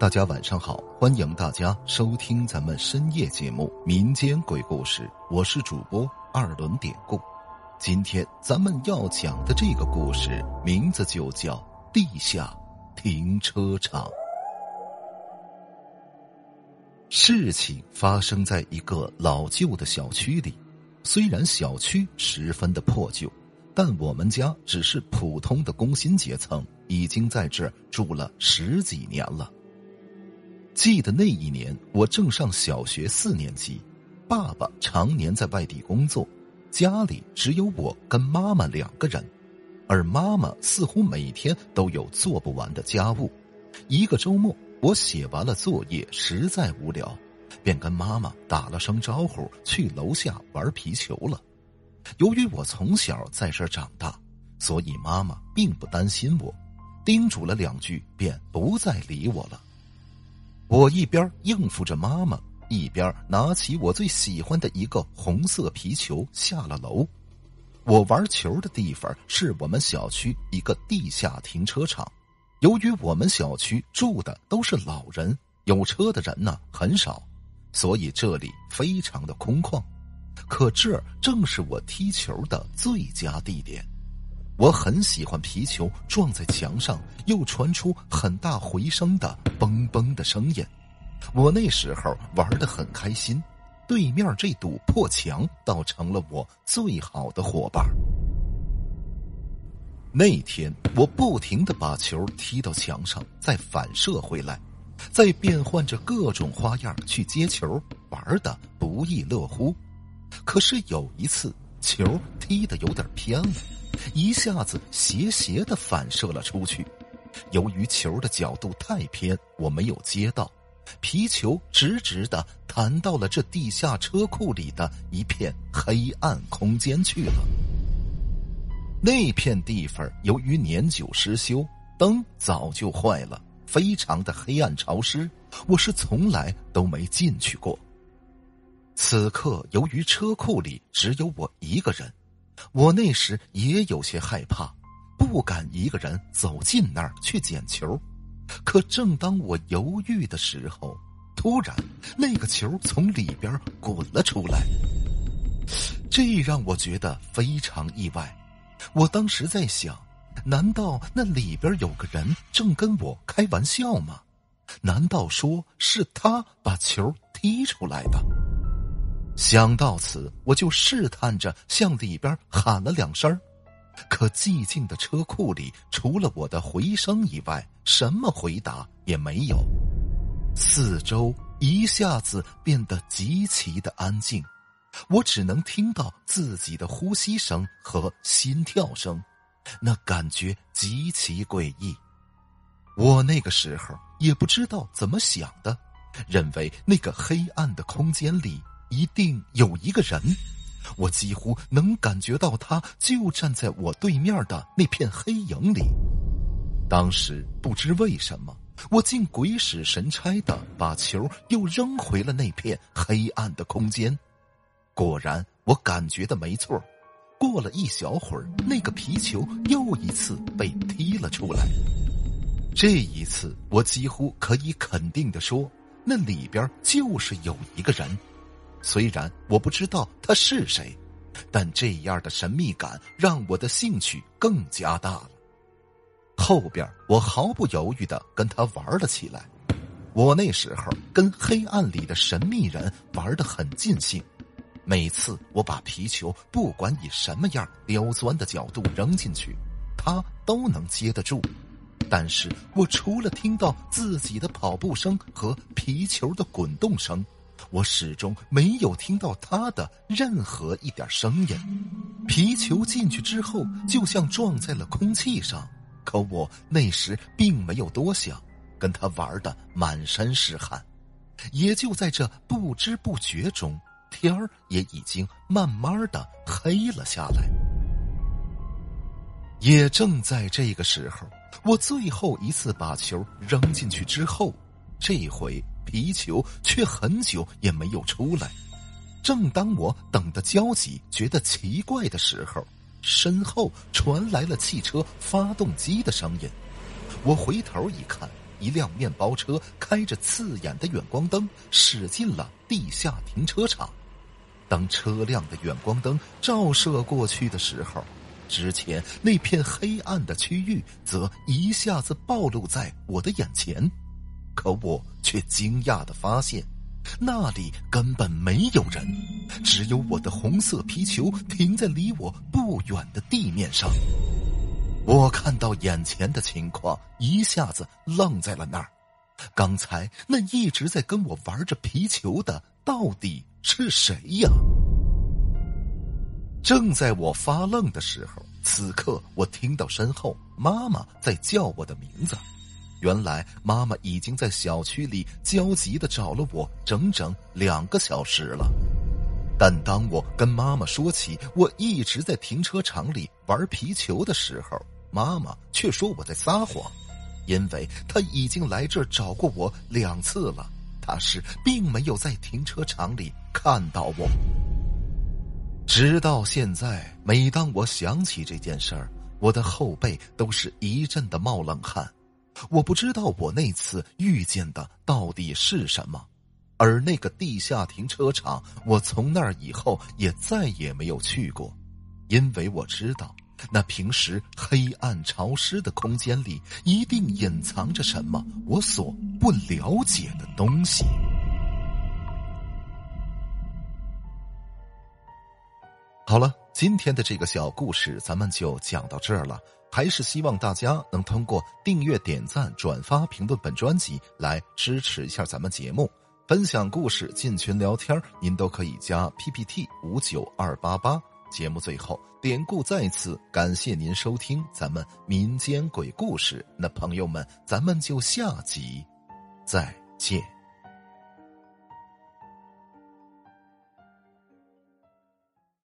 大家晚上好，欢迎大家收听咱们深夜节目《民间鬼故事》，我是主播二轮典故。今天咱们要讲的这个故事名字就叫《地下停车场》。事情发生在一个老旧的小区里，虽然小区十分的破旧，但我们家只是普通的工薪阶层，已经在这住了十几年了。记得那一年，我正上小学四年级，爸爸常年在外地工作，家里只有我跟妈妈两个人，而妈妈似乎每天都有做不完的家务。一个周末，我写完了作业，实在无聊，便跟妈妈打了声招呼，去楼下玩皮球了。由于我从小在这长大，所以妈妈并不担心我，叮嘱了两句，便不再理我了。我一边应付着妈妈，一边拿起我最喜欢的一个红色皮球下了楼。我玩球的地方是我们小区一个地下停车场。由于我们小区住的都是老人，有车的人呢很少，所以这里非常的空旷。可这正是我踢球的最佳地点。我很喜欢皮球撞在墙上又传出很大回声的嘣嘣的声音，我那时候玩的很开心，对面这堵破墙倒成了我最好的伙伴。那天我不停的把球踢到墙上，再反射回来，再变换着各种花样去接球，玩的不亦乐乎。可是有一次，球踢的有点偏了。一下子斜斜的反射了出去，由于球的角度太偏，我没有接到，皮球直直的弹到了这地下车库里的一片黑暗空间去了。那片地方由于年久失修，灯早就坏了，非常的黑暗潮湿，我是从来都没进去过。此刻，由于车库里只有我一个人。我那时也有些害怕，不敢一个人走进那儿去捡球。可正当我犹豫的时候，突然那个球从里边滚了出来，这让我觉得非常意外。我当时在想，难道那里边有个人正跟我开玩笑吗？难道说是他把球踢出来的？想到此，我就试探着向里边喊了两声可寂静的车库里除了我的回声以外，什么回答也没有。四周一下子变得极其的安静，我只能听到自己的呼吸声和心跳声，那感觉极其诡异。我那个时候也不知道怎么想的，认为那个黑暗的空间里。一定有一个人，我几乎能感觉到他就站在我对面的那片黑影里。当时不知为什么，我竟鬼使神差的把球又扔回了那片黑暗的空间。果然，我感觉的没错。过了一小会儿，那个皮球又一次被踢了出来。这一次，我几乎可以肯定的说，那里边就是有一个人。虽然我不知道他是谁，但这样的神秘感让我的兴趣更加大了。后边我毫不犹豫的跟他玩了起来。我那时候跟黑暗里的神秘人玩的很尽兴，每次我把皮球不管以什么样刁钻的角度扔进去，他都能接得住。但是我除了听到自己的跑步声和皮球的滚动声。我始终没有听到他的任何一点声音。皮球进去之后，就像撞在了空气上。可我那时并没有多想，跟他玩的满身是汗。也就在这不知不觉中，天儿也已经慢慢的黑了下来。也正在这个时候，我最后一次把球扔进去之后，这回。皮球却很久也没有出来。正当我等得焦急、觉得奇怪的时候，身后传来了汽车发动机的声音。我回头一看，一辆面包车开着刺眼的远光灯驶进了地下停车场。当车辆的远光灯照射过去的时候，之前那片黑暗的区域则一下子暴露在我的眼前。可我却惊讶的发现，那里根本没有人，只有我的红色皮球停在离我不远的地面上。我看到眼前的情况，一下子愣在了那儿。刚才那一直在跟我玩着皮球的，到底是谁呀？正在我发愣的时候，此刻我听到身后妈妈在叫我的名字。原来妈妈已经在小区里焦急的找了我整整两个小时了。但当我跟妈妈说起我一直在停车场里玩皮球的时候，妈妈却说我在撒谎，因为她已经来这儿找过我两次了，她是并没有在停车场里看到我。直到现在，每当我想起这件事儿，我的后背都是一阵的冒冷汗。我不知道我那次遇见的到底是什么，而那个地下停车场，我从那儿以后也再也没有去过，因为我知道。那平时黑暗潮湿的空间里，一定隐藏着什么我所不了解的东西。好了，今天的这个小故事咱们就讲到这儿了。还是希望大家能通过订阅、点赞、转发、评论本专辑来支持一下咱们节目，分享故事、进群聊天，您都可以加 PPT 五九二八八。节目最后，典故再次感谢您收听咱们民间鬼故事。那朋友们，咱们就下集再见。